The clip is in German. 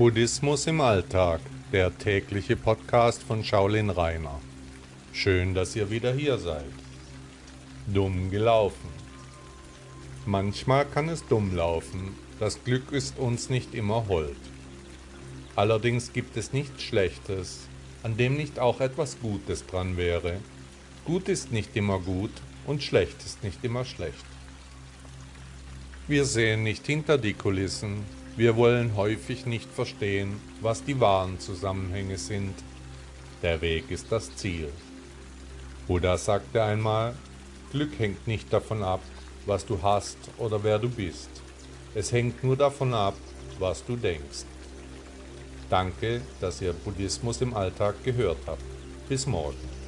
Buddhismus im Alltag, der tägliche Podcast von Shaolin Rainer. Schön, dass ihr wieder hier seid. Dumm gelaufen. Manchmal kann es dumm laufen, das Glück ist uns nicht immer hold. Allerdings gibt es nichts Schlechtes, an dem nicht auch etwas Gutes dran wäre. Gut ist nicht immer gut und schlecht ist nicht immer schlecht. Wir sehen nicht hinter die Kulissen, wir wollen häufig nicht verstehen, was die wahren Zusammenhänge sind. Der Weg ist das Ziel. Buddha sagte einmal, Glück hängt nicht davon ab, was du hast oder wer du bist. Es hängt nur davon ab, was du denkst. Danke, dass ihr Buddhismus im Alltag gehört habt. Bis morgen.